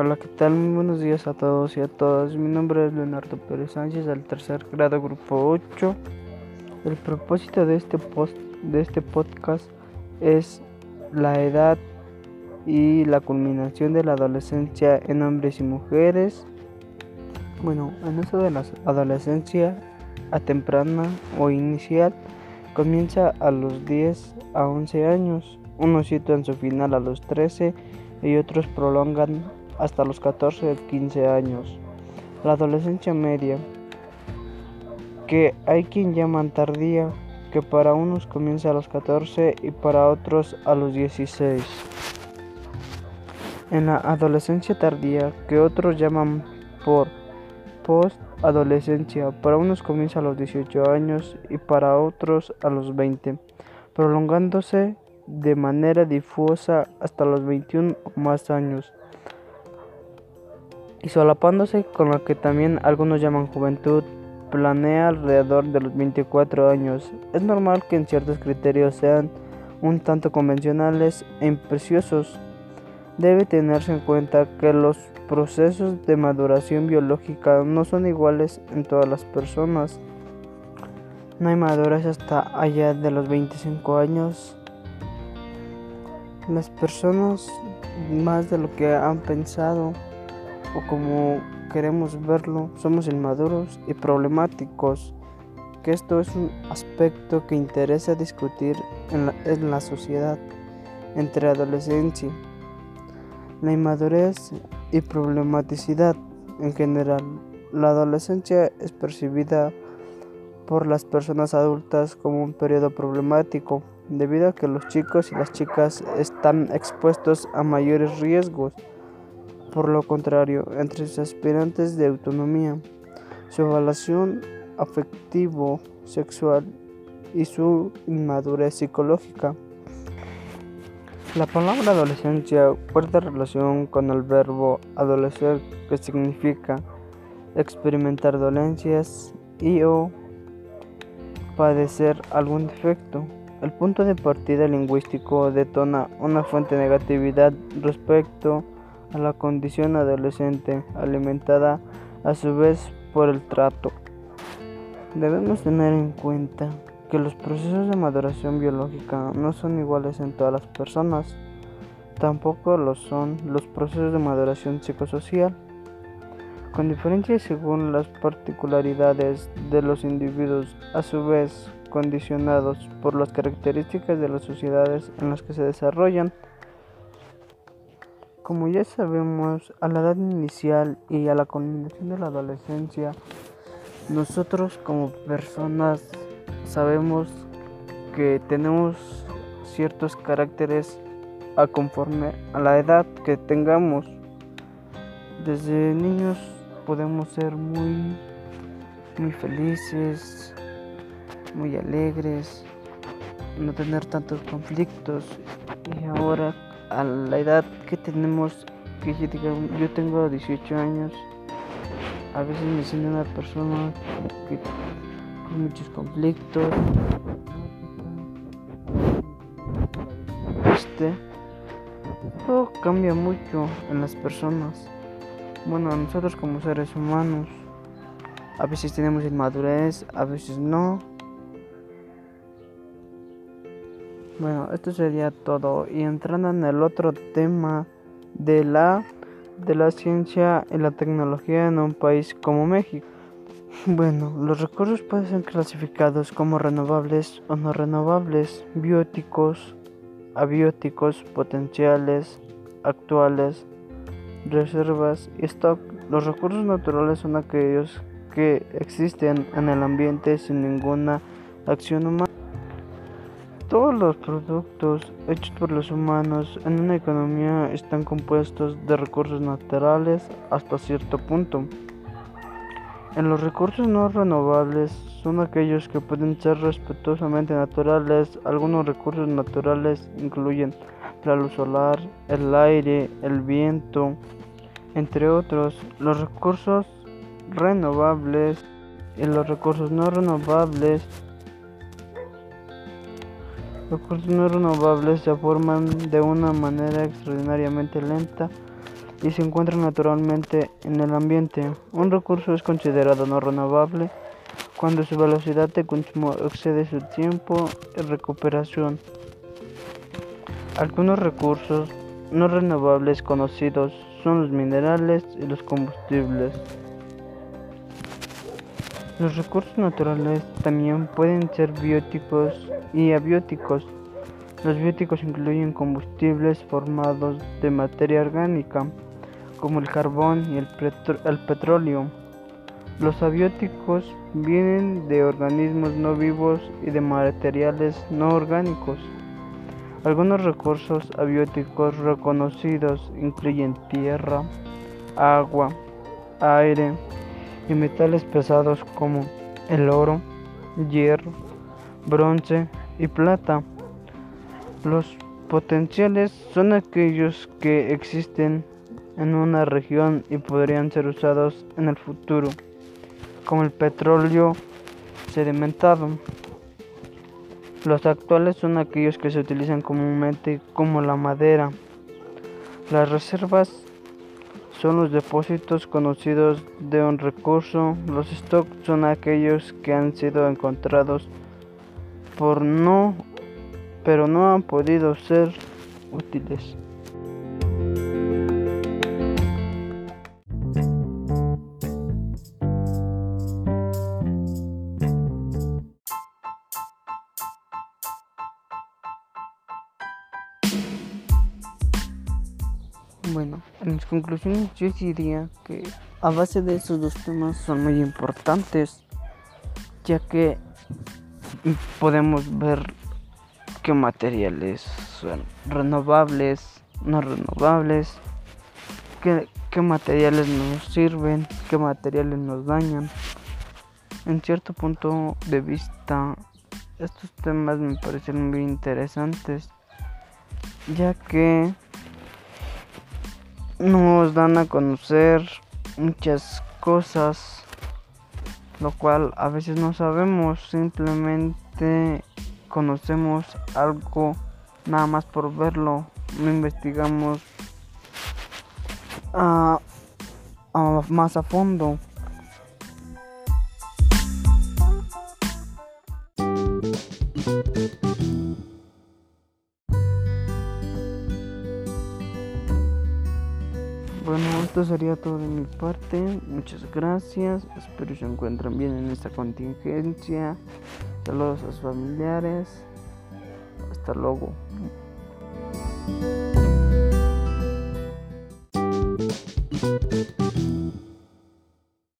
Hola, ¿qué tal? Muy buenos días a todos y a todas. Mi nombre es Leonardo Pérez Sánchez, del tercer grado, grupo 8. El propósito de este, post, de este podcast es la edad y la culminación de la adolescencia en hombres y mujeres. Bueno, en eso de la adolescencia a temprana o inicial comienza a los 10 a 11 años. Unos sitúan su final a los 13 y otros prolongan hasta los 14 o 15 años. La adolescencia media, que hay quien llaman tardía, que para unos comienza a los 14 y para otros a los 16. En la adolescencia tardía, que otros llaman por post-adolescencia, para unos comienza a los 18 años y para otros a los 20, prolongándose de manera difusa hasta los 21 o más años y solapándose con lo que también algunos llaman juventud, planea alrededor de los 24 años. Es normal que en ciertos criterios sean un tanto convencionales e impreciosos. Debe tenerse en cuenta que los procesos de maduración biológica no son iguales en todas las personas. No hay madurez hasta allá de los 25 años. Las personas más de lo que han pensado o como queremos verlo, somos inmaduros y problemáticos, que esto es un aspecto que interesa discutir en la, en la sociedad entre adolescencia, la inmadurez y problematicidad en general. La adolescencia es percibida por las personas adultas como un periodo problemático, debido a que los chicos y las chicas están expuestos a mayores riesgos por lo contrario, entre sus aspirantes de autonomía, su evaluación afectivo-sexual y su inmadurez psicológica. La palabra adolescencia guarda relación con el verbo adolecer que significa experimentar dolencias y o padecer algún defecto. El punto de partida lingüístico detona una fuente de negatividad respecto a a la condición adolescente, alimentada a su vez por el trato. Debemos tener en cuenta que los procesos de maduración biológica no son iguales en todas las personas, tampoco lo son los procesos de maduración psicosocial, con diferencias según las particularidades de los individuos, a su vez condicionados por las características de las sociedades en las que se desarrollan. Como ya sabemos, a la edad inicial y a la culminación de la adolescencia, nosotros como personas sabemos que tenemos ciertos caracteres a conforme a la edad que tengamos. Desde niños podemos ser muy muy felices, muy alegres, no tener tantos conflictos y ahora a la edad que tenemos, que yo, tengo 18 años, a veces me siento una persona que, con muchos conflictos. Este, todo cambia mucho en las personas. Bueno, nosotros como seres humanos, a veces tenemos inmadurez, a veces no. Bueno, esto sería todo. Y entrando en el otro tema de la, de la ciencia y la tecnología en un país como México. Bueno, los recursos pueden ser clasificados como renovables o no renovables, bióticos, abióticos, potenciales, actuales, reservas y stock. Los recursos naturales son aquellos que existen en el ambiente sin ninguna acción humana. Todos los productos hechos por los humanos en una economía están compuestos de recursos naturales hasta cierto punto. En los recursos no renovables son aquellos que pueden ser respetuosamente naturales. Algunos recursos naturales incluyen la luz solar, el aire, el viento, entre otros. Los recursos renovables y los recursos no renovables recursos no renovables se forman de una manera extraordinariamente lenta y se encuentra naturalmente en el ambiente. Un recurso es considerado no renovable cuando su velocidad de consumo excede su tiempo de recuperación. Algunos recursos no renovables conocidos son los minerales y los combustibles. Los recursos naturales también pueden ser bióticos y abióticos. Los bióticos incluyen combustibles formados de materia orgánica, como el carbón y el, el petróleo. Los abióticos vienen de organismos no vivos y de materiales no orgánicos. Algunos recursos abióticos reconocidos incluyen tierra, agua, aire y metales pesados como el oro, hierro, bronce y plata. Los potenciales son aquellos que existen en una región y podrían ser usados en el futuro, como el petróleo sedimentado. Los actuales son aquellos que se utilizan comúnmente como la madera. Las reservas son los depósitos conocidos de un recurso. Los stocks son aquellos que han sido encontrados por no, pero no han podido ser útiles. Bueno, en mis conclusiones yo diría que a base de esos dos temas son muy importantes, ya que podemos ver qué materiales son renovables, no renovables, qué, qué materiales nos sirven, qué materiales nos dañan. En cierto punto de vista, estos temas me parecen muy interesantes, ya que nos dan a conocer muchas cosas, lo cual a veces no sabemos, simplemente conocemos algo nada más por verlo, no investigamos ah, ah, más a fondo. Esto sería todo de mi parte. Muchas gracias. Espero se encuentren bien en esta contingencia. Saludos a sus familiares. Hasta luego.